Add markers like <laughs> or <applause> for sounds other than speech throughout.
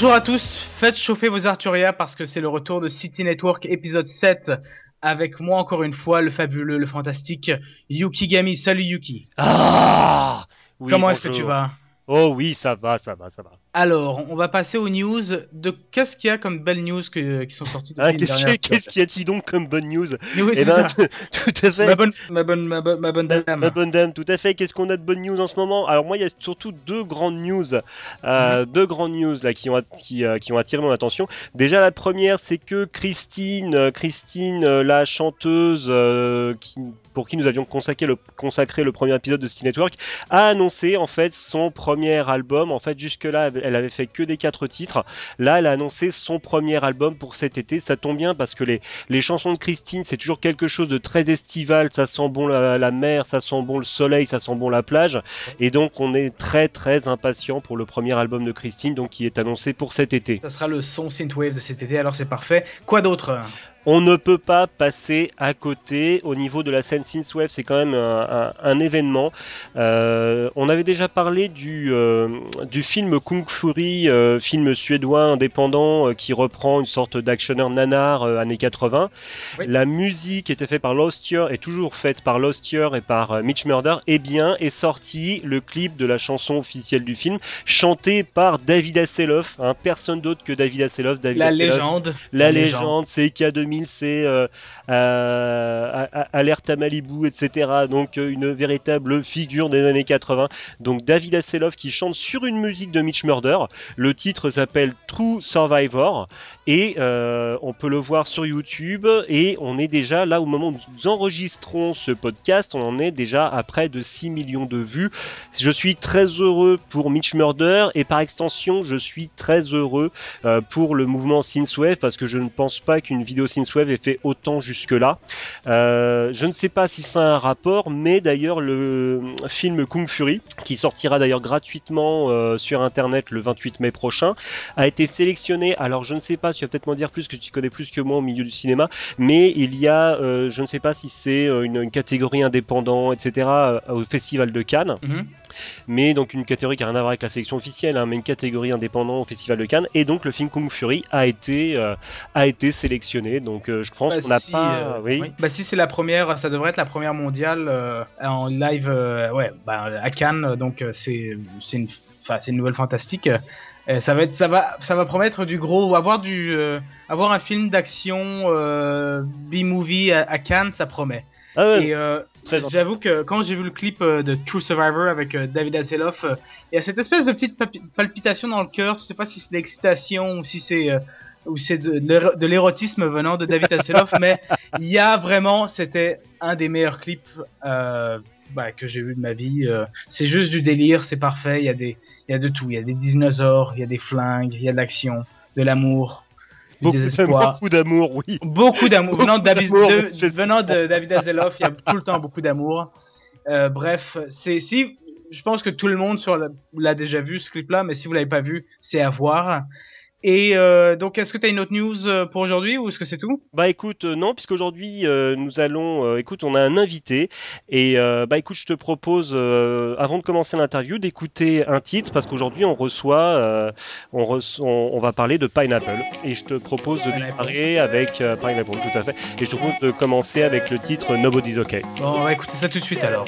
Bonjour à tous, faites chauffer vos Arturia parce que c'est le retour de City Network épisode 7 avec moi encore une fois le fabuleux, le fantastique Yuki Gami. Salut Yuki. Ah oui, Comment est-ce que tu vas? Oh oui, ça va, ça va, ça va. Alors, on va passer aux news de qu'est-ce qu'il y a comme belles news que- qui sont sorties depuis Ah, Qu'est-ce qu'il y a-t-il donc comme bonne news Oui, Eh c'est ben, ça. <laughs> tout à fait. Ma bonne, ma bonne, ma bonne, ma bonne Ma- dame. ma bonne dame, tout à fait. Qu'est-ce qu'on a de bonnes news en ce moment? Alors moi, il y a surtout deux grandes news, euh, deux grandes news là qui ont qui, euh, qui ont attiré mon attention. Déjà la première, c'est que Christine, euh, Christine, euh, la chanteuse euh, qui, pour qui nous avions consacré le, premier épisode de City Network, a annoncé en fait son premier album. En fait, jusque-là, elle avait fait que des quatre titres. Là, elle a annoncé son premier album pour cet été. Ça tombe bien parce que les, les chansons de Christine, c'est toujours quelque chose de très estival. Ça sent bon la, la mer, ça sent bon le soleil, ça sent bon la plage. Et donc, on est très très impatient pour le premier album de Christine, donc qui est annoncé pour cet été. Ça sera le son synthwave de cet été, alors c'est parfait. Quoi d'autre? on ne peut pas passer à côté au niveau de la scène synthwave. C'est quand même un, événement. Euh, on avait déjà parlé du, euh, du film Kung Fury, euh, film suédois indépendant qui reprend une sorte d'actionneur nanar années 80. La musique était faite par Lostier et toujours faite par Lostier et par Mitch Murder. Eh bien, est sorti le clip de la chanson officielle du film, chanté par David Asseloff, hein. personne d'autre que David Asseloff. David la légende. La, légende, c'est c'est euh, Alerte à Malibu, etc. Donc euh, une véritable figure des années 80. Donc David Hasselhoff qui chante sur une musique de Mitch Murder. Le titre s'appelle True Survivor et euh, on peut le voir sur YouTube. Et on est déjà là au moment où nous enregistrons ce podcast, on en est déjà à près de 6 millions de vues. Je suis très heureux pour Mitch Murder et par extension, je suis très heureux euh, pour le mouvement Synthwave parce que je ne pense pas qu'une vidéo Synthwave ait fait autant jusque-là. Euh, je ne sais pas si c'est un rapport, mais d'ailleurs le film Kung Fury, qui sortira d'ailleurs gratuitement euh, sur internet le 28 mai prochain, a été sélectionné. Alors je ne sais pas, tu vas peut-être m'en dire plus que tu connais plus que moi au milieu du cinéma, mais il y a, euh, je ne sais pas si c'est une, catégorie indépendant, etc. au Festival de Cannes Mhm. Mais donc une catégorie qui a rien à voir avec la sélection officielle, hein, mais une catégorie indépendante au Festival de Cannes, et donc le film Kung Fury a été euh, a été sélectionné. Donc euh, je pense Bah, qu'on n'a si, pas, euh, oui. Bah si c'est la première, ça devrait être la première mondiale en live, ouais, bah, à Cannes. Donc c'est c'est une, c'est une nouvelle fantastique. Ça va être, ça va, ça va promettre du gros, avoir du, avoir un film d'action B-movie à, à Cannes, ça promet. Ah ouais, Et j'avoue que quand j'ai vu le clip euh, de True Survivor avec euh, David Hasselhoff, euh, il y a cette espèce de petite palpitation dans le cœur. Je sais pas si c'est d'excitation ou si c'est ou c'est de, l'éro- de l'érotisme venant de David Hasselhoff, <laughs> mais il y a vraiment, c'était un des meilleurs clips euh, bah, que j'ai vu de ma vie. euh. c'est juste du délire, c'est parfait. Il y a des, il y a de tout. Il y a des dinosaures, il y a des flingues, il y a de l'action, de l'amour, beaucoup, d'amour, oui. Beaucoup d'amour. Venant, de venant de David Hasselhoff, il y a tout le temps beaucoup d'amour. Euh, bref, c'est si je pense que tout le monde sur l'a déjà vu ce clip-là, mais si vous l'avez pas vu, c'est à voir. Et euh, donc, est-ce que tu as une autre news euh, pour aujourd'hui ou est-ce que c'est tout? Bah écoute, euh, non, puisqu'aujourd'hui euh, nous allons, euh, écoute, on a un invité. Et euh, bah écoute, je te propose, euh, avant de commencer l'interview, d'écouter un titre parce qu'aujourd'hui on reçoit, euh, on, reço- on, on va parler de Pineapple. Et je te propose de démarrer avec euh, Pineapple, tout à fait, et je te propose de commencer avec le titre Nobody's Okay. Bon, on va écouter ça tout de suite alors.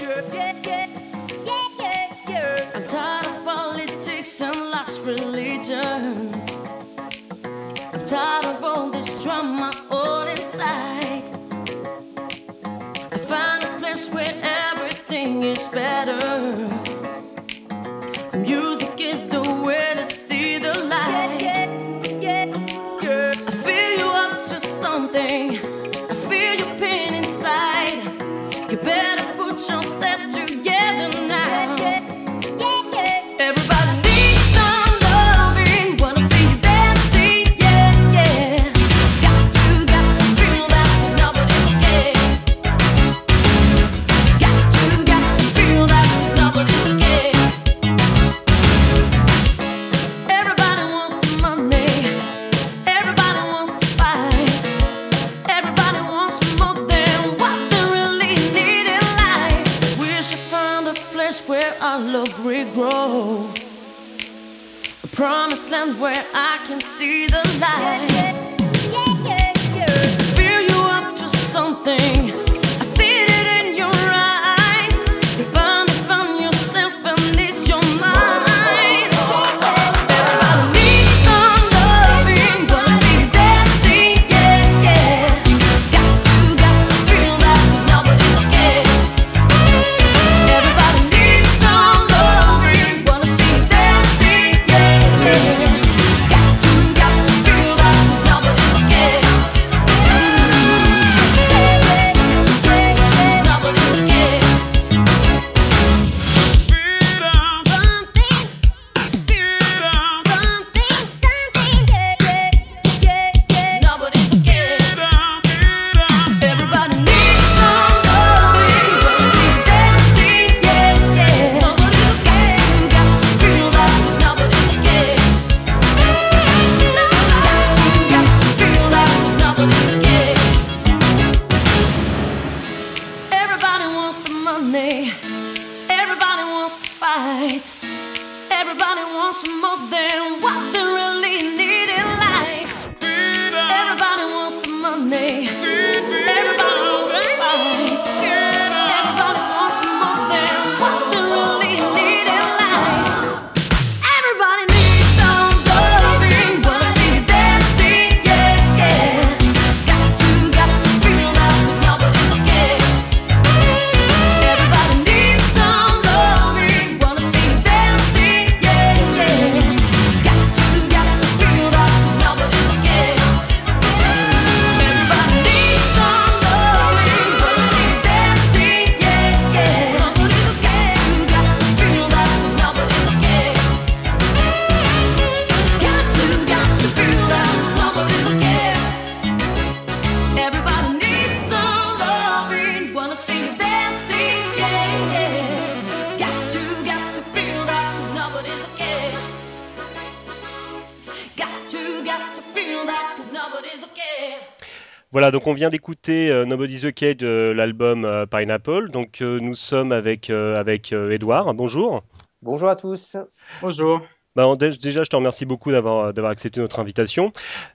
Where I can see the light. Voilà, donc on vient d'écouter euh, Nobody's Okay de l'album euh, Pineapple. Donc euh, nous sommes avec, euh, avec euh, Edouard. Bonjour. Bonjour à tous. Bonjour. Bah, déjà, je te remercie beaucoup d'avoir d'avoir accepté notre invitation.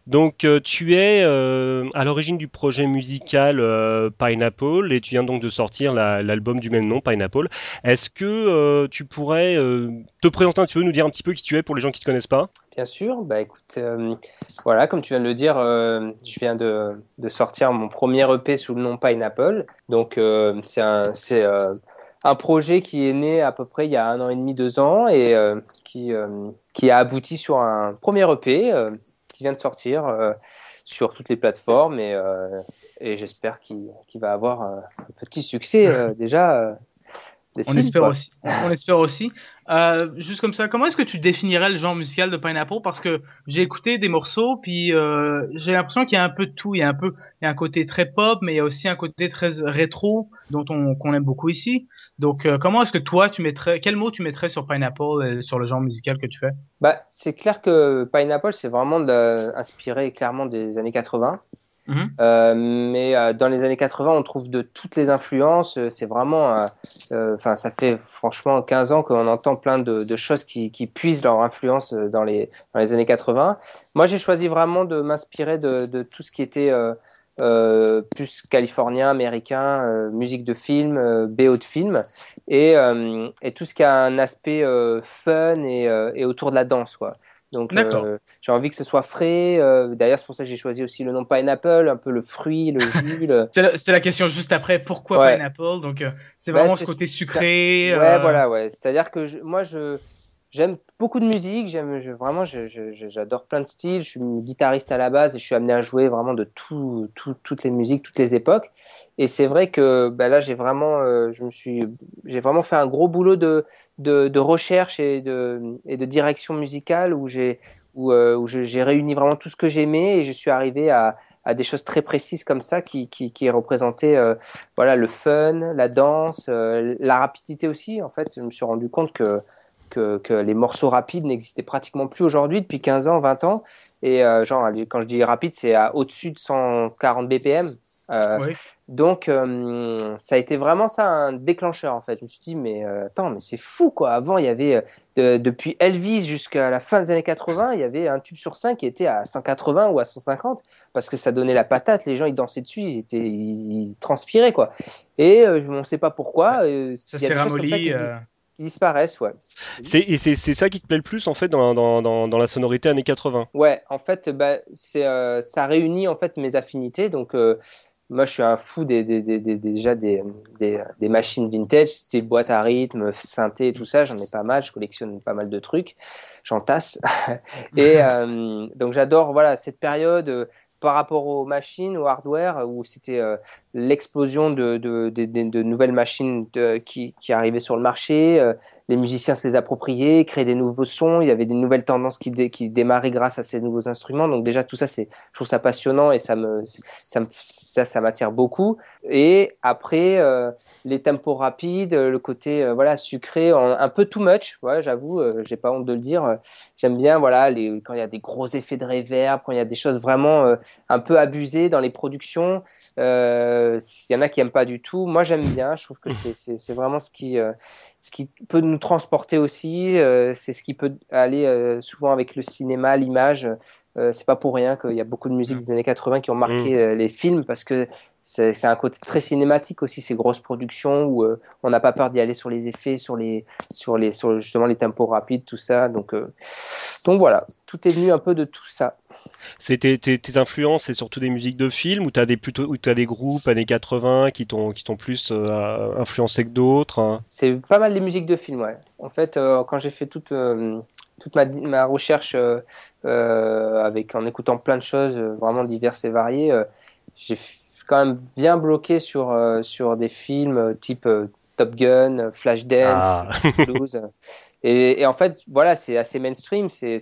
Donc, euh, tu es euh, à l'origine du projet musical euh, Pineapple et tu viens donc de sortir la- l'album du même nom, Pineapple. Est-ce que euh, tu pourrais euh, te présenter un petit peu, nous dire un petit peu qui tu es pour les gens qui te connaissent pas? Bien sûr, bah écoute, euh, voilà, comme tu viens de le dire, euh, je viens de, sortir mon premier EP sous le nom Pineapple. Donc euh, c'est un, euh, un projet qui est né à peu près il y a un an et demi, deux ans et euh, qui, euh, qui a abouti sur un premier EP euh, qui vient de sortir sur toutes les plateformes et, et j'espère qu'il qu'il va avoir un, petit succès <laughs> déjà. On espère aussi. On espère aussi. Juste comme ça, comment est-ce que tu définirais le genre musical de Pineapple? Parce que j'ai écouté des morceaux, puis euh, j'ai l'impression qu'il y a un peu de tout. Il y a un peu, il y a un côté très pop, mais il y a aussi un côté très rétro dont on qu'on aime beaucoup ici. Donc, euh, comment est-ce que toi, tu mettrais, quel mot tu mettrais sur Pineapple, et sur le genre musical que tu fais? Bah, c'est clair que Pineapple, c'est vraiment de inspiré clairement des années 80. Mhm. Euh, mais euh, dans les années 80, on trouve de toutes les influences. Euh, C'est vraiment, euh, euh, enfin, ça fait franchement 15 ans qu'on entend plein de, de choses qui, qui puisent leur influence dans les, dans les années 80. Moi, j'ai choisi vraiment de m'inspirer de, de tout ce qui était plus californien, américain, musique de film, BO de film, et, et tout ce qui a un aspect fun et, et autour de la danse, quoi. Donc, euh, j'ai envie que ce soit frais. euh, D'ailleurs, c'est pour ça que j'ai choisi aussi le nom Pineapple, un peu le fruit, le <laughs> jus. le- C'est la, question juste après. Pourquoi Ouais. Pineapple? Donc, euh, c'est Bah, vraiment ce côté ça. sucré. Ouais, voilà, ouais. C'est-à-dire que je- moi, je j'aime beaucoup de musique. J'aime, je, vraiment, j'adore plein de styles. Je suis guitariste à la base et je suis amené à jouer vraiment de tout, tout- toutes les musiques, toutes les époques. Et c'est vrai que bah, là, j'ai vraiment, euh, vraiment fait un gros boulot de, recherche et de, direction musicale où euh, j'ai réuni vraiment tout ce que j'aimais et je suis arrivé à des choses très précises comme ça qui, représentaient euh, voilà, le fun, la danse, la rapidité aussi. En fait, je me suis rendu compte que, les morceaux rapides n'existaient pratiquement plus aujourd'hui depuis 15 ans, 20 ans. Et genre, quand je dis rapide, c'est au-dessus de 140 BPM. Oui. Donc, euh, ça a été vraiment ça un déclencheur en fait. Je me suis dit, mais euh, attends, mais c'est fou quoi. Avant, il y avait, euh, de- depuis Elvis jusqu'à la fin des années 80, il y avait un tube sur 5 qui était à 180 ou à 150 parce que ça donnait la patate. Les gens, ils dansaient dessus, ils, étaient, ils, ils transpiraient quoi. Et euh, on ne sait pas pourquoi. euh, Ça s'est ramolli. qui disparaissent, ouais. C'est, et c'est, c'est ça qui te plaît le plus en fait dans, dans, dans, dans la sonorité années 80. Ouais, en fait, bah, c'est, euh, ça réunit en fait mes affinités. Donc, euh, moi, je suis un fou des, des, des, des- déjà des, des, machines vintage, style boîte à rythme, synthé, tout ça. J'en ai pas mal. Je collectionne pas mal de trucs. J'en tasse. <laughs> Et <laughs> euh, donc, j'adore voilà cette période. euh, par rapport aux machines, au hardware, où c'était euh, l'explosion de, de, de, de- de nouvelles machines qui, qui arrivaient sur le marché, les musiciens se les appropriaient, créaient des nouveaux sons, il y avait des nouvelles tendances qui, dé- qui démarraient grâce à ces nouveaux instruments. Donc déjà tout ça, je trouve ça passionnant et ça me, ça me, ça, ça m'attire beaucoup. Et après, euh, les tempos rapides, le côté euh, voilà sucré, un peu too much. J'avoue, euh, j'ai pas honte de le dire. J'aime bien voilà quand il y a des gros effets de reverb, quand il y a des choses vraiment euh, un peu abusées dans les productions. Il y en a qui aiment pas du tout. Moi, j'aime bien. Je trouve que c'est- vraiment ce qui peut nous transporter aussi, c'est ce qui peut aller souvent avec le cinéma, l'image. Euh, c'est pas pour rien qu'il y a beaucoup de musiques des années 80 qui ont marqué euh, les films parce que c'est un côté très cinématique aussi ces grosses productions où euh, on n'a pas peur d'y aller sur les effets, sur les sur les sur justement les tempos rapides, tout ça. Donc donc voilà, tout est venu un peu de tout ça. C'est tes, influences, c'est surtout des musiques de films ou t'as des plutôt ou t'as des groupes années 80 qui t'ont qui t'ont plus influencé que d'autres. hein? C'est pas mal les musiques de films, ouais. En fait, quand j'ai fait toute, toute ma, ma recherche euh, euh, avec, en écoutant plein de choses euh, vraiment diverses et variées, euh, j'ai quand même bien bloqué sur, euh, sur des films euh, type euh, Top Gun, Flashdance, Ah. <laughs> Blues. Et, et en fait, voilà, c'est assez mainstream, c'est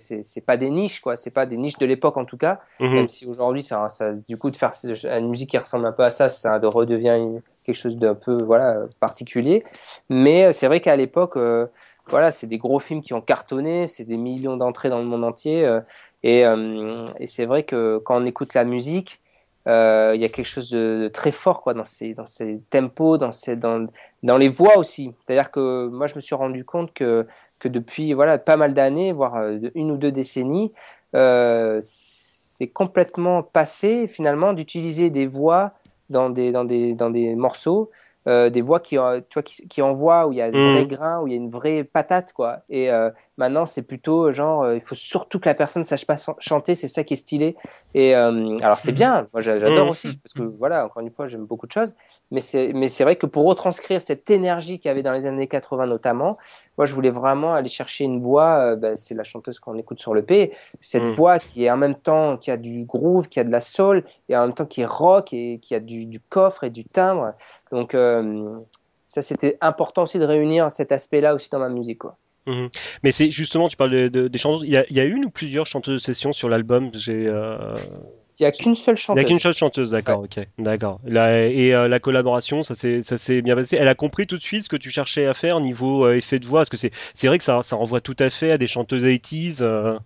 pas des niches, quoi. C'est pas des niches de l'époque en tout cas. Mhm. Même si aujourd'hui, ça, ça, du coup, de faire une musique qui ressemble un peu à ça, ça de- redevient une- quelque chose d'un peu voilà, particulier. Mais c'est vrai qu'à l'époque, euh, voilà, c'est des gros films qui ont cartonné, c'est des millions d'entrées dans le monde entier. euh, et euh, et c'est vrai que quand on écoute la musique, euh, il y a quelque chose de, de très fort quoi, dans ces, dans ces tempos, dans, ces, dans, dans les voix aussi. C'est-à-dire que moi, je me suis rendu compte que, que depuis voilà, pas mal d'années, voire une ou deux décennies, c'est complètement passé finalement d'utiliser des voix dans des, dans des, dans des morceaux, des voix qui, euh, tu vois, qui, qui envoient, où il y a des vrais grains, où il y a une vraie patate. Quoi. Et euh, maintenant, c'est plutôt genre, euh, il faut surtout que la personne sache pas chan- chanter, c'est ça qui est stylé. Et euh, alors, c'est bien, moi j'a- j'adore Mhm. aussi, parce que voilà, encore une fois, j'aime beaucoup de choses. Mais c'est, mais c'est vrai que pour retranscrire cette énergie qu'il y avait dans les années 80 notamment, moi je voulais vraiment aller chercher une voix, euh, ben, c'est la chanteuse qu'on écoute sur le P, cette Mhm. voix qui est en même temps, qui a du groove, qui a de la soul, et en même temps qui est rock, et qui a du, du coffre et du timbre. Donc euh, ça c'était important aussi de réunir cet aspect-là aussi dans ma musique. Quoi. Mhm. Mais c'est justement, tu parles de, de- des chanteuses. Il y a, il y a une ou plusieurs chanteuses de session sur l'album. J'ai, euh, Il n'y a qu'une seule il n'y chanteuse. a qu'une seule chanteuse, d'accord, ok, d'accord. La- Et euh, la collaboration, ça s'est, bien passé. Elle a compris tout de suite ce que tu cherchais à faire niveau euh, effet de voix, parce que c'est, vrai que ça, ça renvoie tout à fait à des chanteuses 80s. euh,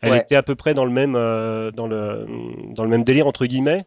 elle Ouais. était à peu près dans le même, euh, dans le, dans le même délire entre guillemets.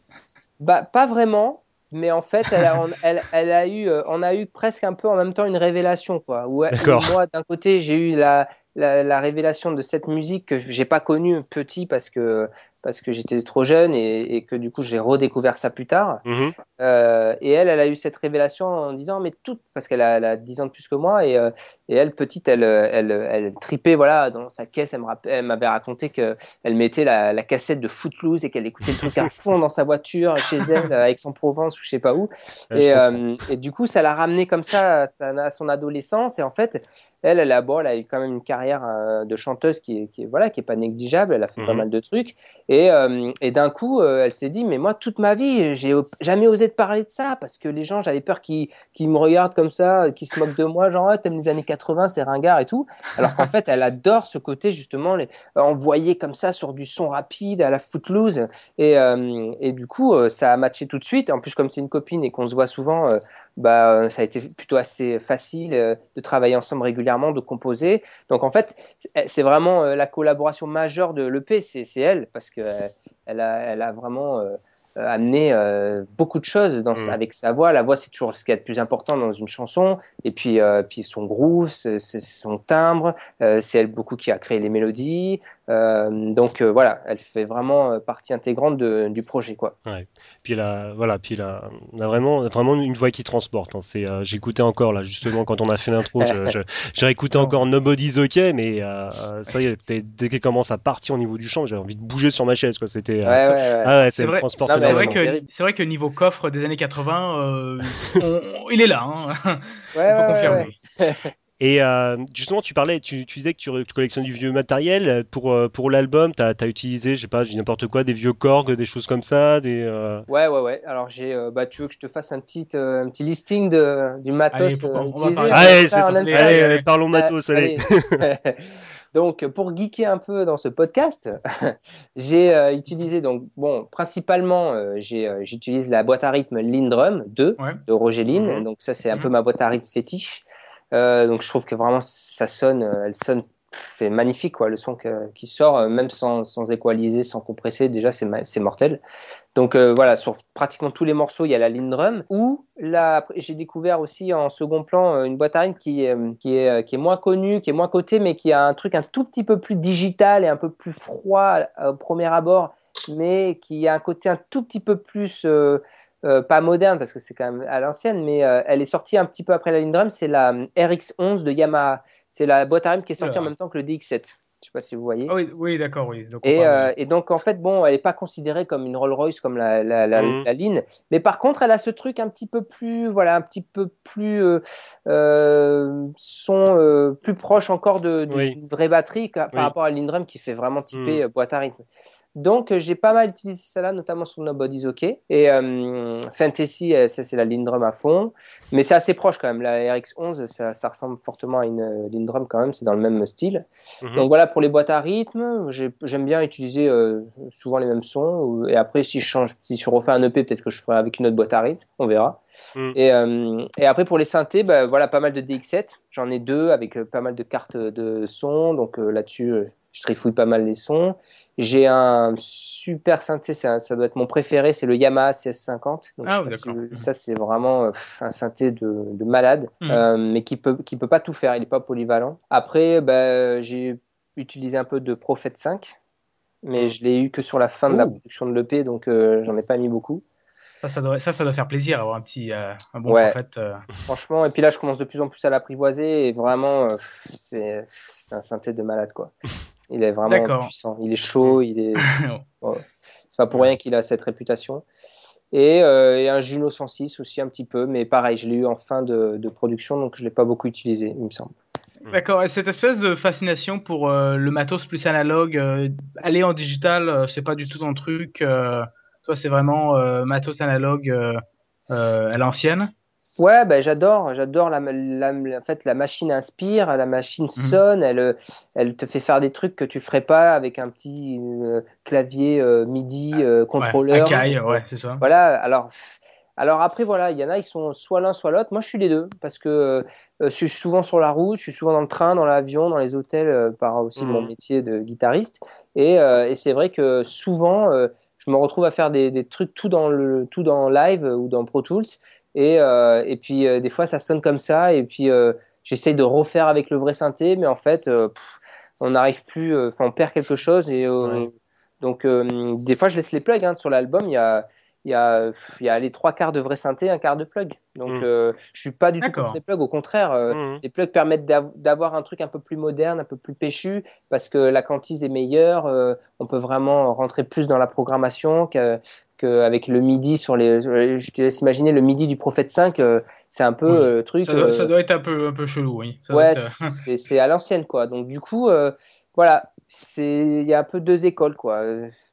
Bah, pas vraiment, mais en fait, elle a, on, <laughs> elle, elle a eu, euh, on a eu presque un peu en même temps une révélation, quoi. Où, moi, d'un côté, j'ai eu la, la, la révélation de cette musique que j'ai pas connue petit parce que, parce que j'étais trop jeune et, et que du coup, j'ai redécouvert ça plus tard. Mhm. Euh, et elle, elle a eu cette révélation en disant, mais tout, parce qu'elle a, elle a 10 ans de plus que moi, et, euh, et elle, petite, elle, euh, elle, elle tripait, voilà, dans sa caisse, elle elle m'avait raconté qu'elle mettait la, la cassette de Footloose et qu'elle écoutait le truc à fond dans sa voiture, chez elle, à Aix-en-Provence ou je sais pas où. Ouais, Et, euh, du coup, ça l'a ramené comme ça à son adolescence. Et en fait, elle, elle a, bon, elle a eu quand même une carrière euh, de chanteuse qui est, qui est, voilà, qui est pas négligeable. Elle a fait pas Mhm. mal de trucs. Et, euh, et d'un coup, euh, elle s'est dit, mais moi, toute ma vie, j'ai jamais osé te parler de ça parce que les gens, j'avais peur qu'ils me regardent comme ça, qu'ils se moquent de moi, genre, ah, t'aimes les années 80, c'est ringard et tout. Alors qu'en fait, elle adore ce côté, justement, les, envoyé comme ça sur du son rapide à la footloose. Et, et du coup, ça a matché tout de suite. En plus, comme c'est une copine et qu'on se voit souvent, bah, euh, ça a été plutôt assez facile euh, de travailler ensemble régulièrement, de composer. Donc en fait, c'est- vraiment euh, la collaboration majeure de l'EP, c'est elle, parce que euh, elle a, elle a vraiment, amener euh, beaucoup de choses dans, Mm. avec sa voix. La voix, c'est toujours ce qu'il y a de plus important dans une chanson. Et puis, euh, puis son groove, c'est son timbre. euh, c'est elle beaucoup qui a créé les mélodies. Euh, donc euh, voilà, elle fait vraiment euh, partie intégrante de- du projet. Quoi. Puis là, voilà, puis là, on a vraiment, vraiment une voix qui transporte. hein. C'est, euh, j'écoutais encore là, justement, quand on a fait l'intro, j'ai réécouté <laughs> encore Nobody's OK, mais ça y est, dès- qu'elle commence à partir au niveau du chant, j'avais envie de bouger sur ma chaise, quoi. C'était, euh, Ouais, ouais, ouais. ah ouais, C'est vrai- que c'est vrai que niveau coffre des années 80, euh, on- il est là. Hein. Ouais, On peut ouais, ouais, confirmer. ouais. Et euh, justement, tu parlais, tu, tu disais que tu, tu collectionnes du vieux matériel euh, pour euh, pour l'album. T'as as utilisé, je sais pas, je dis n'importe quoi, des vieux Korg, des choses comme ça, des. euh, Ouais, ouais, ouais. Alors, j'ai, euh, bah, tu veux que je te fasse un petit, euh, un petit listing de, du matos Allez, on utilisé? Allez, va allez, allez. parlons matos, allez. allez. <laughs> donc, pour geeker un peu dans ce podcast, <laughs> j'ai euh, utilisé, donc, bon, principalement, euh, j'ai, euh, j'utilise la boîte à rythme Lindrum 2 Ouais. de Roger Lynn. Mhm. Donc, ça, c'est un Mhm. peu ma boîte à rythme fétiche. Euh, donc, je trouve que vraiment, ça sonne, euh, elle sonne, c'est magnifique, quoi, le son qui sort, euh, même sans, sans équaliser, sans compresser, déjà, c'est, mortel. Donc voilà, sur pratiquement tous les morceaux, il y a la Lindrum. Ou là, j'ai découvert aussi en second plan une boîte à rythme qui, qui, est, qui est moins connue, qui est moins cotée, mais qui a un truc un tout petit peu plus digital et un peu plus froid au premier abord, mais qui a un côté un tout petit peu plus, euh, pas moderne parce que c'est quand même à l'ancienne, mais euh, elle est sortie un petit peu après la Lindrum. C'est la euh, RX11 de Yamaha. C'est la boîte à rythme qui est sortie en même temps que le DX7. Je sais pas si vous voyez. Ah oui, oui d'accord, oui. Donc, Et, parle- euh, et donc, en fait, bon, elle n'est pas considérée comme une Rolls Royce comme la, la, la, Mhm. la Lynn. Mais par contre, elle a ce truc un petit peu plus, voilà, un petit peu plus euh, euh, son euh, plus proche encore d'une Oui. vraie batterie par Oui. rapport à la Lindrum qui fait vraiment typer Mhm. boîte à rythme. Donc, euh, j'ai pas mal utilisé celle-là, notamment sur Nobody's OK. Et euh, Fantasy, euh, ça, c'est la Lindrum à fond. Mais c'est assez proche quand même. La RX11, ça, ça ressemble fortement à une Lindrum quand même. C'est dans le même style. Mhm. Donc voilà pour les boîtes à rythme. J'ai- J'aime bien utiliser euh, souvent les mêmes sons. Et après, si je change, si je refais un EP, peut-être que je ferai avec une autre boîte à rythme. On verra. Mm. Et, euh, et après pour les synthés, bah, voilà pas mal de DX7. J'en ai deux avec pas mal de cartes de son. Donc là-dessus, je trifouille pas mal les sons. J'ai un super synthé, ça doit être mon préféré, c'est le Yamaha CS50. Donc, Ah oui, si d'accord. vous- ça c'est vraiment euh, pff, un synthé de, de malade, Mhm. euh, mais qui peut qui peut pas tout faire. Il est pas polyvalent. Après, bah, j'ai utilisé un peu de Prophet 5, mais Mhm. je l'ai eu que sur la fin de la production de l'EP, donc euh, j'en ai pas mis beaucoup. ça, ça doit, ça, ça doit faire plaisir avoir un petit, euh, un bon Ouais. prophète. euh. Franchement, et puis là, je commence de plus en plus à l'apprivoiser et vraiment, euh, c'est c'est un synthé de malade quoi. <laughs> Il est vraiment D'accord. puissant. Il est chaud, il est. <laughs> C'est pas pour rien qu'il a cette réputation. Et, euh, et un Juno 106 aussi un petit peu, mais pareil, je l'ai eu en fin de, de production, donc je l'ai pas beaucoup utilisé, il me semble. D'accord, et cette espèce de fascination pour euh, le matos plus analogue, euh, aller en digital, euh, c'est pas du tout ton truc. euh, toi, c'est vraiment euh, matos analogue euh, euh, à l'ancienne? Ouais, ben j'adore, j'adore la, la, en fait la machine inspire, la machine Mhm. sonne, elle, elle te fait faire des trucs que tu ferais pas avec un petit euh, clavier euh, MIDI euh, contrôleur. Ouais, Akai, ouais, c'est ça. Voilà, alors, alors après, voilà, il y en a, ils sont soit l'un, soit l'autre. Moi, je suis les deux, parce que je suis souvent sur la route, je suis souvent dans le train, dans l'avion, dans les hôtels, par aussi Mhm. mon métier de guitariste. Et, et c'est vrai que souvent, je me retrouve à faire des, des trucs tout dans, le, tout dans Live ou dans Pro Tools. Et, euh, et puis, euh, des fois, ça sonne comme ça. Et puis, euh, j'essaye de refaire avec le vrai synthé, mais en fait, pff, on n'arrive plus, enfin, on perd quelque chose. Et Ouais. donc, des fois, je laisse les plugs hein, sur l'album. Il y a, il y a, il y a les trois quarts de vrai synthé, un quart de plug. Donc, Mm. euh, je suis pas du tout contre les plugs. Au contraire, euh, Mhm. les plugs permettent d'av- d'avoir un truc un peu plus moderne, un peu plus péchu, parce que la quantise est meilleure. euh, on peut vraiment rentrer plus dans la programmation que- qu'avec le MIDI sur les. Je te laisse imaginer le MIDI du Prophète 5. euh, c'est un peu Oui. euh, truc. Ça, doit- euh, ça doit être un peu, un peu chelou, oui. Ça ouais, être, c'est- à l'ancienne, quoi. Donc, du coup, euh, voilà, c'est il y a un peu deux écoles, quoi.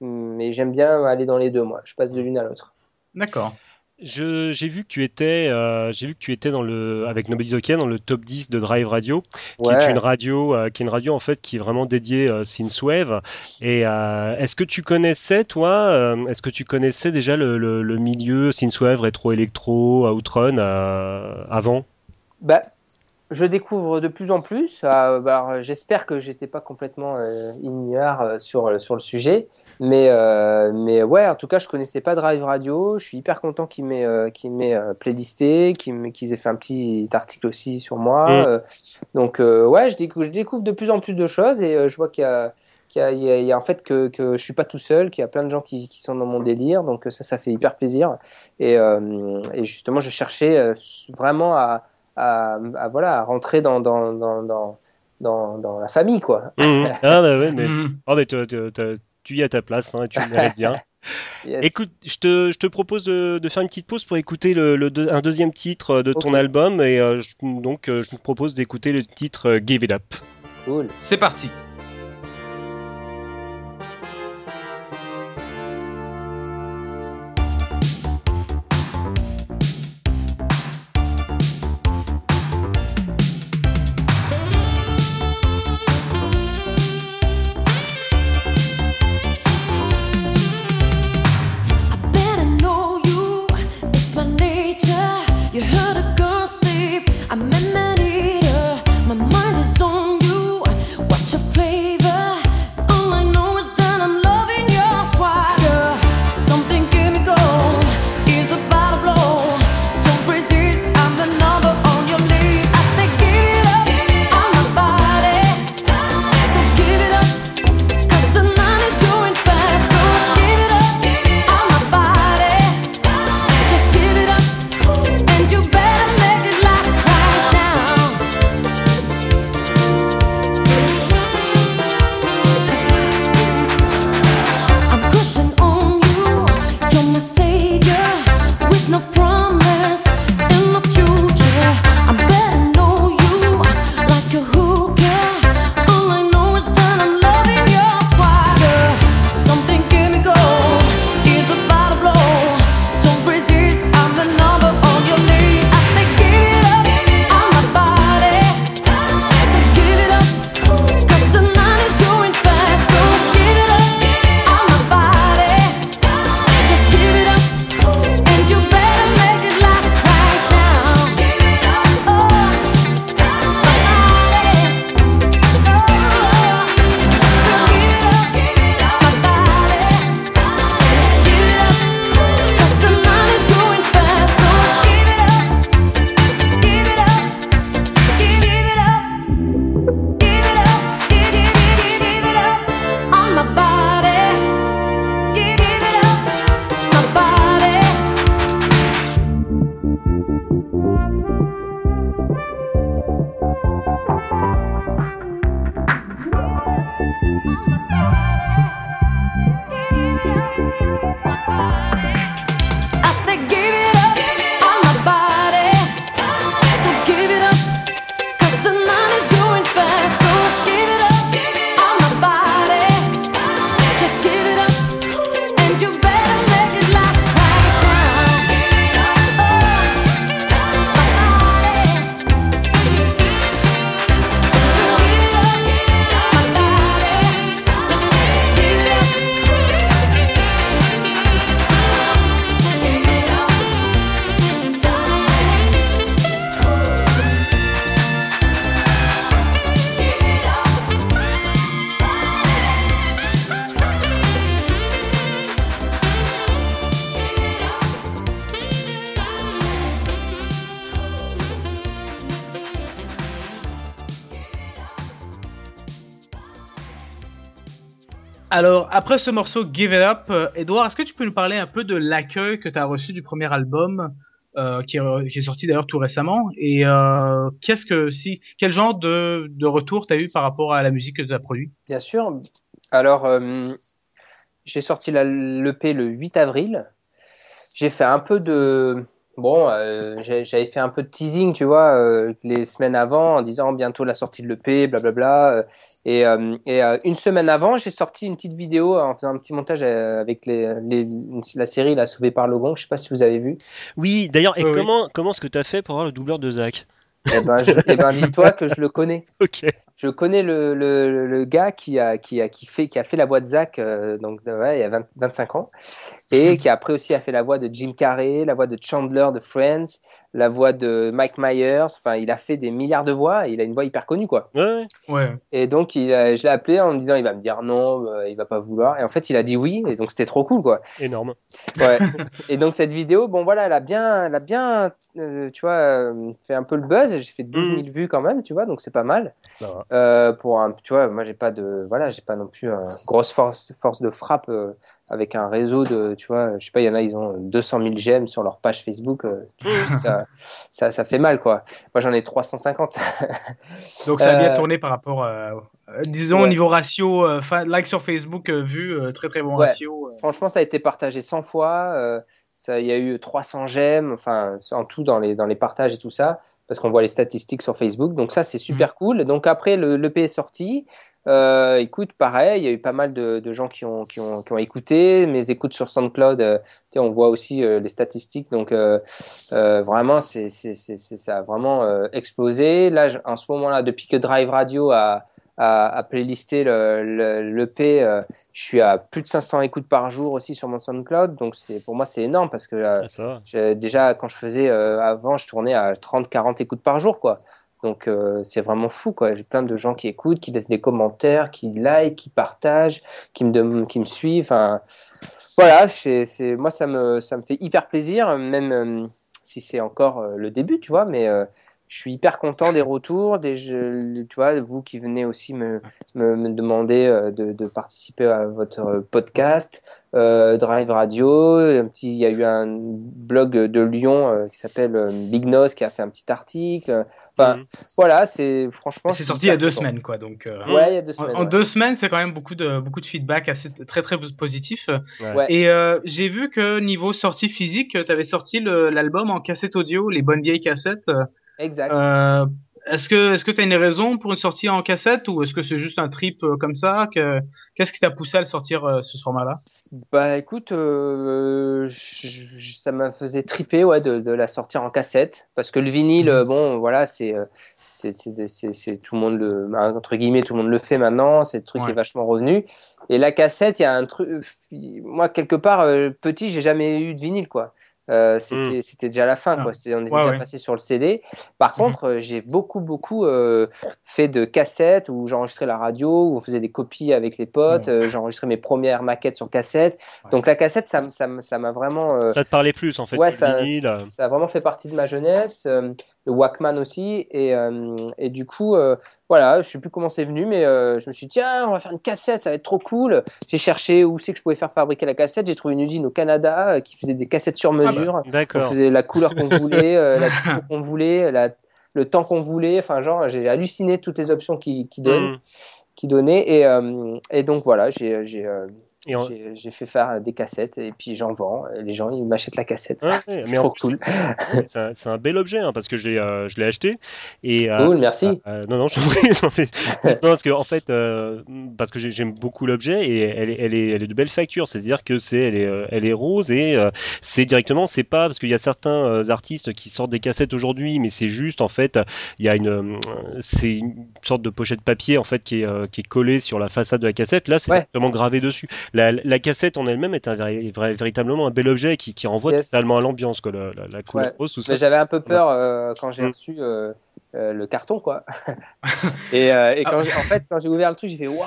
Mais j'aime bien aller dans les deux, moi. Je passe de l'une à l'autre. D'accord. J'ai vu que tu étais, euh, j'ai vu que tu étais dans le, avec Nobody's dans le top 10 de Drive Radio, qui est une radio, euh, qui est une radio en fait qui est vraiment dédiée euh, synthwave. Et euh, est-ce que tu connaissais toi, est-ce que tu connaissais déjà le, le, le milieu synthwave, rétro électro, outrun avant? Bah, je découvre de plus en plus. Euh, bah, j'espère que j'étais pas complètement ignare sur, sur le sujet. Mais, euh, mais ouais, en tout cas, je connaissais pas Drive Radio. Je suis hyper content qu'ils m'aient euh, m'ait euh, playlisté, qu'ils qu'ils aient fait un petit article aussi sur moi. Mm. Euh, donc, euh, ouais, je découvre, je découvre de plus en plus de choses et euh, je vois qu'il y a, qu'il y a, il y a- il y a en fait que, que je suis pas tout seul, qu'il y a plein de gens qui, qui sont dans mon délire. Donc, ça, ça fait hyper plaisir. Et, euh, et justement, je cherchais vraiment à, à, à, voilà, à rentrer dans, dans, dans, dans, dans, dans la famille, quoi. Mhm. <laughs> Ah bah ouais, mais, Mhm. oh, mais te- tu y as ta place, hein, et tu le mérites bien. <laughs> Yes. Écoute, je te, je te propose de, de faire une petite pause pour écouter le, le deux- un deuxième titre de ton album, et euh, je- donc euh, je te propose d'écouter le titre euh, Give It Up. Cool. C'est parti. Après ce morceau Give It Up, euh, Edouard, est-ce que tu peux nous parler un peu de l'accueil que tu as reçu du premier album, euh, qui, est, qui est sorti d'ailleurs tout récemment, et euh, qu'est-ce que si, quel genre de, de retour t'as eu par rapport à la musique que tu as produit Bien sûr. Alors, euh, j'ai sorti l'EP le 8 avril. J'ai fait un peu de. Bon, euh, j'ai- j'avais fait un peu de teasing, tu vois, euh, les semaines avant, en disant bientôt la sortie de l'EP, blablabla. euh, Et, euh, et euh, une semaine avant, j'ai sorti une petite vidéo en faisant un petit montage avec les, les- la série La Sauvée par Logon. Je sais pas si vous avez vu. Oui, d'ailleurs, et comment, comment est-ce que tu as fait pour avoir le doubleur de Zach? Eh ben, je- eh ben, dis-toi que je le connais. <laughs> Je connais le, le, le gars qui a, qui, a, qui, fait, qui a fait la voix de Zach euh, donc, ouais, il y a 20 25 ans et qui après aussi a fait la voix de Jim Carrey, la voix de Chandler de Friends, la voix de Mike Myers. Enfin, il a fait des milliards de voix et il a une voix hyper connue. quoi. Ouais, ouais. Et donc, il a- je l'ai appelé en me disant il va me dire non, euh, il va pas vouloir. Et en fait, il a dit oui et donc c'était trop cool. quoi. énorme. Ouais. <laughs> et donc cette vidéo, bon voilà, elle a bien, elle a bien, euh, tu vois, euh, fait un peu le buzz. J'ai fait 12 000 vues quand même, tu vois, donc c'est pas mal. Ça va. Euh, pour un, tu vois, moi j'ai pas de, voilà, j'ai pas non plus une grosse force, force de frappe euh, avec un réseau de, tu vois, je sais pas, il y en a, ils ont 200 000 j'aime sur leur page Facebook, euh, <laughs> ça, ça, ça fait mal quoi. Moi j'en ai 350. <laughs> Donc ça a bien Euh, tourné par rapport, euh, euh, disons, au Ouais. niveau ratio, like sur Facebook, vu, très très bon Ouais. ratio. Franchement, ça a été partagé 100 fois. il y a eu 300 j'aime, enfin, en tout dans les, dans les partages et tout ça, parce qu'on voit les statistiques sur Facebook. Donc, ça, c'est super cool. Donc, après, le l'EP est sorti. Euh, écoute, pareil, il y a eu pas mal de, de gens qui ont, qui, ont, qui ont écouté. Mes écoutes sur SoundCloud, euh, tu sais, on voit aussi euh, les statistiques. Donc, euh, vraiment, c'est, c'est, c'est, c'est- ça a vraiment euh, explosé. Là, en ce moment-là, depuis que Drive Radio a, a playlisté le, le, l'EP, euh, je suis à plus de 500 écoutes par jour aussi sur mon SoundCloud. Donc, c'est, pour moi, c'est énorme parce que euh, Ah, déjà, quand je faisais euh, avant, je tournais à 30-40 écoutes par jour, quoi. Donc, c'est vraiment fou, quoi. J'ai plein de gens qui écoutent, qui laissent des commentaires, qui like, qui partagent, qui me, qui me suivent. Voilà, c'est, moi, ça me, ça me fait hyper plaisir, même si c'est encore le début, tu vois, mais je suis hyper content des retours, des, tu vois, vous qui venez aussi me, me, me demander euh, de, de participer à votre euh, podcast, euh, Drive Radio, un petit, il y a eu un blog de Lyon euh, qui s'appelle Big Nose qui a fait un petit article. Enfin, Mhm. voilà, c'est franchement. C'est sorti il y a deux content. semaines, quoi. Donc, euh, Ouais, il y a deux en, semaines. en ouais. deux semaines, c'est quand même beaucoup de beaucoup de feedback assez très très positif. Ouais. Et euh, j'ai vu que niveau sortie physique, tu avais sorti l'album en cassette audio, les bonnes vieilles cassettes. Exact. Euh, est-ce que est-ce que tu as une raison pour une sortie en cassette ou est-ce que c'est juste un trip euh, comme ça que qu'est-ce qui t'a poussé à le sortir euh, ce format-là? Bah écoute, euh, je- je- ça m'a faisait triper ouais, de, de la sortir en cassette parce que le vinyle, euh, bon voilà, c'est c'est c'est- c'est- c'est- tout le monde le entre guillemets tout le monde le fait maintenant, c'est le truc qui est vachement revenu. Et la cassette, il y a un truc, moi quelque part petit, j'ai jamais eu de vinyle quoi. Euh, c'était c'était déjà la fin Ah. quoi. C'est- on était Ouais, déjà ouais. passé sur le CD. Par Mhm. contre, euh, j'ai beaucoup beaucoup euh, fait de cassettes où j'enregistrais la radio, où on faisait des copies avec les potes. Euh, j'enregistrais mes premières maquettes sur cassette. Ouais. Donc la cassette, ça, ça, m'a vraiment. Ça te parlait plus en fait ouais, ça, vinyle. ça a vraiment fait partie de ma jeunesse. Le Walkman aussi. Et, euh, et du coup, euh, voilà, je sais plus comment c'est venu, mais euh, je me suis dit, tiens, on va faire une cassette, ça va être trop cool. J'ai cherché où c'est que je pouvais faire fabriquer la cassette. J'ai trouvé une usine au Canada qui faisait des cassettes sur bah, mesure. On D'accord. faisait la couleur qu'on <laughs> voulait, la typo qu'on voulait, la- le temps qu'on voulait. Enfin, genre, j'ai halluciné toutes les options qui, qui donnent Mhm. qui donnait. Et, et donc voilà, j'ai j'ai, euh, fait faire des cassettes et puis j'en vends. Les gens, ils m'achètent la cassette. Ouais, <laughs> c'est trop cool. Un, bel objet hein, parce que je l'ai euh, acheté et euh, Cool, merci. euh, non non je t'en prie, <laughs> parce que en fait euh, parce que j'ai- j'aime beaucoup l'objet et elle est, elle est elle est de belle facture c'est à dire que c'est elle est euh, elle est rose et euh, c'est directement c'est pas parce qu'il y a certains euh, artistes qui sortent des cassettes aujourd'hui mais c'est juste en fait il y a une euh, c'est une sorte de pochette papier en fait qui est euh, qui est collée sur la façade de la cassette là c'est Ouais. directement gravé dessus la, la cassette en elle-même est un véritablement un bel objet qui, qui renvoie Yes. totalement à l'ambiance quoi la, la, la couleur Ouais. rose tout ça Mais j'avais un peu peur euh, quand j'ai Mm. reçu euh, euh, le carton, quoi. <laughs> et euh, et quand Ah. j'ai- en fait, quand j'ai ouvert le truc, j'ai fait waouh,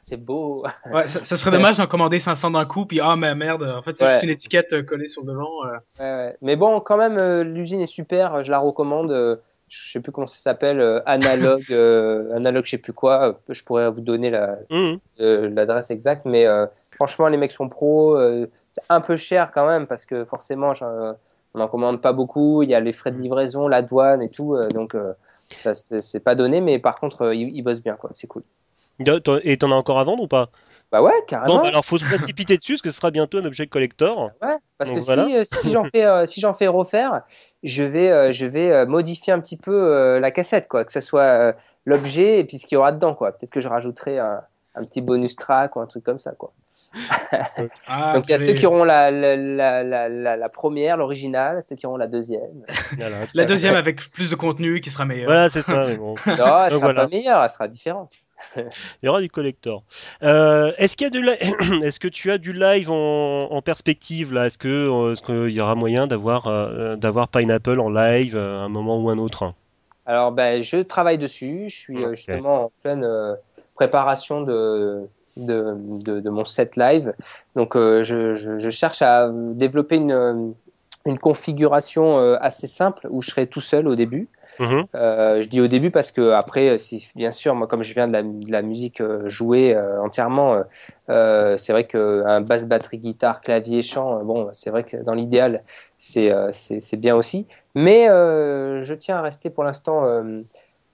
c'est beau. Ouais, ça, ça serait dommage d'en commander 500 d'un coup, puis ah mais merde, en fait c'est Ouais. juste une étiquette collée sur le devant. euh. Ouais, ouais. Mais bon, quand même, euh, l'usine est super. Je la recommande. Je sais plus comment ça s'appelle. euh, analogue, euh, analogue, je sais plus quoi. euh, Je pourrais vous donner la, Mhm. euh, l'adresse exacte, mais euh, franchement, les mecs sont pros. c'est un peu cher quand même parce que forcément, on n'en commande pas beaucoup. Il y a les frais de livraison, la douane et tout, donc ça c'est pas donné. Mais par contre, ils, ils bossent bien, quoi. C'est cool. Et t'en as encore à vendre ou pas? Bah ouais, Bon, carrément. bah alors faut se précipiter dessus parce que ce sera bientôt un objet collector. Ouais, parce Donc que voilà. si, euh, si j'en fais, euh, si j'en fais refaire, je vais, euh, je vais modifier un petit peu euh, la cassette, quoi, que ce soit euh, l'objet et puis ce qu'il y aura dedans, quoi. Peut-être que je rajouterai un, un petit bonus track ou un truc comme ça, quoi. <laughs> Ah, Donc il y a ceux qui auront la, la, la, la, la- la première, l'original, ceux qui auront la deuxième. Voilà. La deuxième avec plus de contenu qui sera meilleure. Voilà, c'est ça. mais bon. Non, elle sera voilà. pas meilleure, elle sera différente. Il y aura du collector. Euh, est-ce qu'il y a du li- <clears throat> Est-ce que tu as du live en, en perspective là? Est-ce que euh, est-ce qu'il y aura moyen d'avoir euh, d'avoir Pineapple en live à un moment ou un autre? Alors, ben, je travaille dessus. Je suis justement en pleine préparation de, de, de, de mon set live. Donc, euh, je, je, je cherche à développer une, une configuration assez simple où je serai tout seul au début. Mhm. Euh, je dis au début parce que après, si, bien sûr, moi comme je viens de la, musique euh, jouée euh, entièrement, euh, euh, c'est vrai qu'un basse batterie guitare clavier chant, euh, bon, c'est vrai que dans l'idéal, c'est euh, bien aussi. Mais euh, je tiens à rester pour l'instant euh,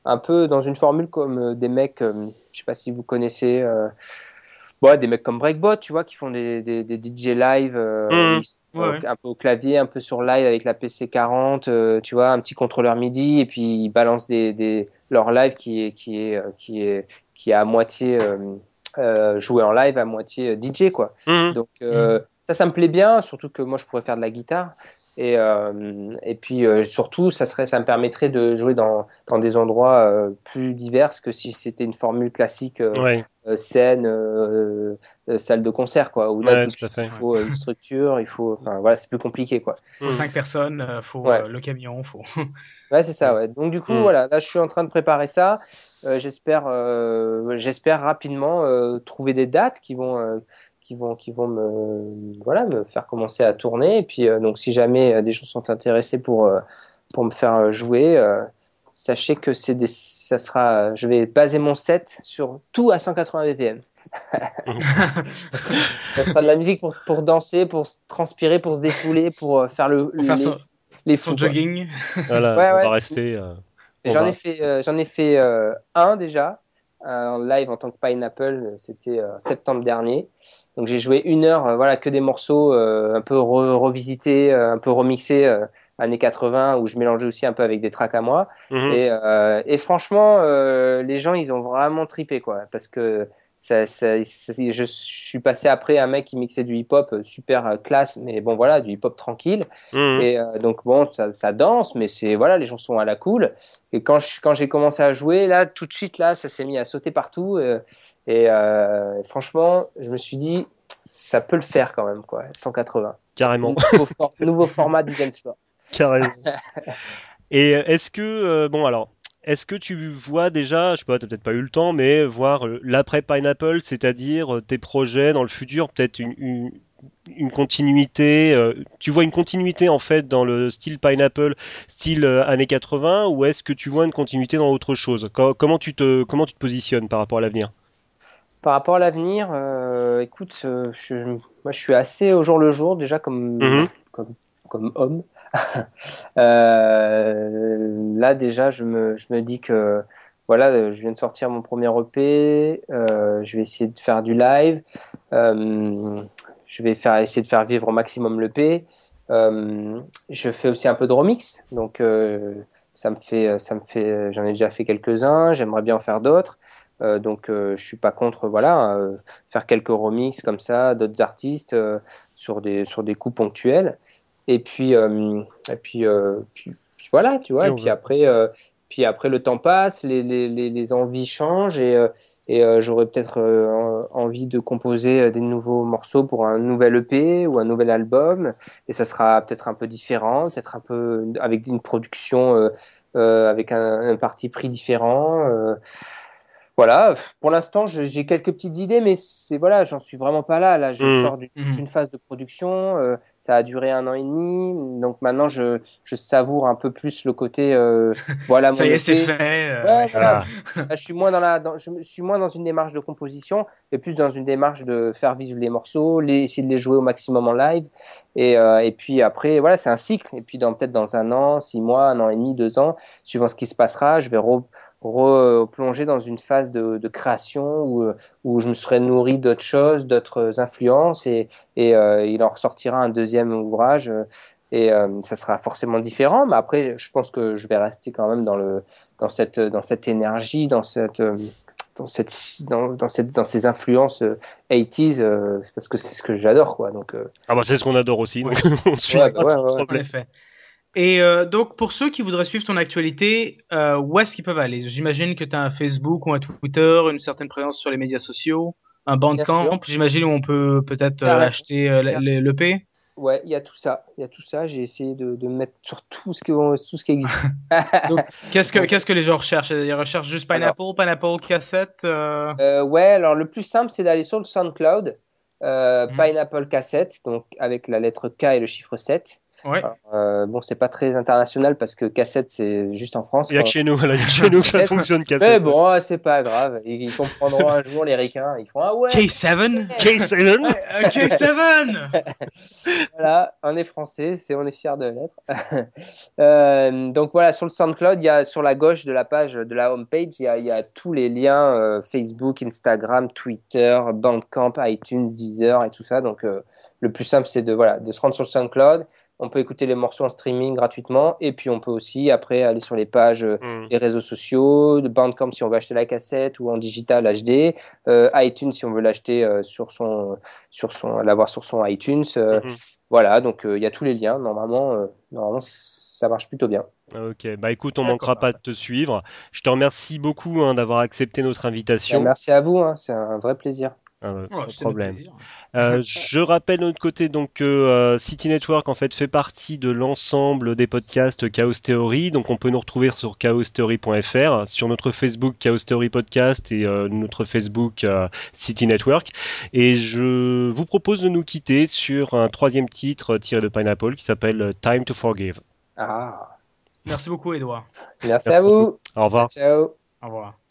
un peu dans une formule comme euh, des mecs, euh, je sais pas si vous connaissez. Ouais, des mecs comme Breakbot, tu vois, qui font des, des, des DJ live, euh, Ouais, ouais. un peu au clavier, un peu sur live avec la PC40, euh, tu vois, un petit contrôleur MIDI, et puis ils balancent des, des, leur live qui est, qui est, euh, qui est, qui est à moitié euh, joué en live, à moitié DJ, quoi. Mhm. Donc ça, ça me plaît bien, surtout que moi je pourrais faire de la guitare. Et, euh, et puis euh, surtout, ça, serait, ça me permettrait de jouer dans, dans des endroits euh, plus divers que si c'était une formule classique Ouais. Euh, scène, euh, euh, salle de concert, quoi. Où là, Ouais, tout de tout à suite, fait. il faut une structure, il faut, enfin voilà, c'est plus compliqué, quoi. Faut cinq personnes, faut Ouais. euh, le camion, faut. <laughs> Ouais, c'est ça, ouais. Donc du coup, Mm. voilà, là, je suis en train de préparer ça. Euh, j'espère, euh, j'espère rapidement euh, trouver des dates qui vont, euh, qui vont, qui vont me, voilà, me faire commencer à tourner. Et puis, euh, donc, si jamais euh, des gens sont intéressés pour, euh, pour me faire jouer, euh, sachez que c'est des, ça sera, je vais baser mon set sur tout à 180 BPM. <laughs> Ça sera de la musique pour, pour danser, pour transpirer, pour se défouler, pour euh, faire le, Pour faire les, son, les son fous, quoi. jogging. Voilà, Ouais, on ouais. va rester. euh, On J'en va- ai fait, euh, j'en ai fait euh, un déjà euh, en live en tant que Pineapple. euh, C'était euh, septembre dernier. Donc j'ai joué une heure, euh, voilà, que des morceaux euh, un peu re- revisités, euh, un peu remixés euh, années 80 où je mélangeais aussi un peu avec des tracks à moi. mhm. Et, euh, et franchement, euh, les gens ils ont vraiment tripé quoi, parce que ça, je suis passé après un mec qui mixait du hip-hop euh, super classe, mais bon voilà, du hip-hop tranquille. Mhm. Et euh, donc bon, ça, ça danse, mais c'est voilà, les gens sont à la cool. Et quand je, quand j'ai commencé à jouer, là, tout de suite, là, ça s'est mis à sauter partout. et franchement, je me suis dit, ça peut le faire quand même, quoi. 180. Carrément. Nouveau, for- nouveau format du dance floor. Carrément. <laughs> Et euh, est-ce que, euh, bon alors, est-ce que tu vois déjà, je sais pas, t'as peut-être pas eu le temps, mais voir euh, l'après Pineapple, c'est-à-dire euh, tes projets dans le futur, peut-être une, une, une continuité, tu vois une continuité en fait dans le style Pineapple, style années 80, ou est-ce que tu vois une continuité dans autre chose? Co- comment, tu te, comment tu te positionnes par rapport à l'avenir? Par rapport à l'avenir, écoute, je, moi, je suis assez au jour le jour, déjà comme, Mhm. comme, comme homme. <laughs> Euh, là, déjà, je me, dis que voilà, euh, je viens de sortir mon premier EP, euh, je vais essayer de faire du live, je vais faire, essayer de faire vivre au maximum l'EP. Je fais aussi un peu de remix, donc ça me fait, ça me fait, j'en ai déjà fait quelques-uns, j'aimerais bien en faire d'autres. Donc je suis pas contre voilà faire quelques remixes comme ça d'autres artistes sur des sur des coups ponctuels et puis euh, et puis, euh, puis puis voilà tu vois et puis après euh, puis après le temps passe les les, les, les envies changent et euh, et euh, j'aurais peut-être euh, en- envie de composer euh, des nouveaux morceaux pour un nouvel EP ou un nouvel album. Et ça sera peut-être un peu différent peut-être un peu avec une production euh, euh, avec un, un parti pris différent euh, voilà, pour l'instant, j'ai quelques petites idées, mais c'est voilà, j'en suis vraiment pas là. Là, je Mhm. sors d'une Mhm. d'une phase de production, euh, ça a duré un an et demi, donc maintenant je, je savoure un peu plus le côté, euh, <laughs> voilà, Ça mon y est, c'est fait. euh, Ouais, ouais. voilà. Là, je suis moins dans la, dans- je suis moins dans une démarche de composition, et plus dans une démarche de faire vivre les morceaux, les, essayer de les jouer au maximum en live, et, euh, et puis après, voilà, c'est un cycle. Et puis dans peut-être dans un an, six mois, un an et demi, deux ans, suivant ce qui se passera, je vais re- replonger dans une phase de, de création où, euh, où je me serai nourri d'autres choses, d'autres influences, et, et euh, il en ressortira un deuxième ouvrage. euh, et euh, ça sera forcément différent, mais après, je pense que je vais rester quand même dans, le, dans, cette, dans cette énergie, dans cette, dans, cette, dans, dans, cette, dans ces influences euh, 80s, euh, parce que c'est ce que j'adore, quoi. Donc, Ah bah c'est ce qu'on adore aussi, donc <laughs> on suit Ouais, pas ouais, sans ouais. En problème. Et euh, donc, pour ceux qui voudraient suivre ton actualité, euh, où est-ce qu'ils peuvent aller? J'imagine que tu as un Facebook ou un Twitter, une certaine présence sur les médias sociaux, un Bandcamp, j'imagine où on peut peut-être euh, Carrément. acheter euh, l'EP. ouais, il y a tout ça. Il y a tout ça. J'ai essayé de, de mettre sur tout ce, que, tout ce qui existe. <laughs> <laughs> Donc, Qu'est-ce que qu'est-ce que les gens recherchent? Ils recherchent juste Pineapple, Pineapple cassette. euh, Euh, ouais, alors le plus simple, c'est d'aller sur le SoundCloud, euh, Mhm. Pineapple Cassette, donc avec la lettre K et le chiffre 7. Ouais. Alors, euh, bon, c'est pas très international parce que cassette, c'est juste en France. Il y a que chez nous, il y a que chez nous que ça Cassette. fonctionne Mais cassette. bon, ouais, c'est pas grave. Ils, ils comprendront un jour, les ricains. Ils font Ah ouais, K7 K7 Euh, K7 voilà, on est français, c'est, on est fiers de l'être. <laughs> Euh, donc voilà, sur le SoundCloud, il y a sur la gauche de la page de la homepage, il y a, il y a tous les liens euh, Facebook, Instagram, Twitter, Bandcamp, iTunes, Deezer et tout ça. Donc euh, le plus simple, c'est de, voilà, de se rendre sur le SoundCloud. On peut écouter les morceaux en streaming gratuitement et puis on peut aussi après aller sur les pages euh, Mm. les réseaux sociaux, de Bandcamp si on veut acheter la cassette ou en digital HD, euh, iTunes si on veut l'acheter euh, sur son, sur son, l'avoir sur son iTunes. euh, Mhm. Voilà, donc euh, il y a tous les liens. Normalement, euh, normalement ça marche plutôt bien. Ok, bah écoute, on manquera pas de te suivre. Je te remercie beaucoup hein, d'avoir accepté notre invitation. Bah, merci à vous, hein, c'est un vrai plaisir. Ah, c'était problème. Euh, je rappelle de notre côté donc que euh, City Network en fait fait partie de l'ensemble des podcasts Chaos Theory. Donc on peut nous retrouver sur chaostheory.fr, sur notre Facebook Chaos Theory Podcast et euh, notre Facebook euh, City Network. Et je vous propose de nous quitter sur un troisième titre euh, tiré de Pineapple qui s'appelle euh, Time to Forgive. Ah, Merci beaucoup, Edouard. merci à vous. Au revoir. Ciao. Au revoir.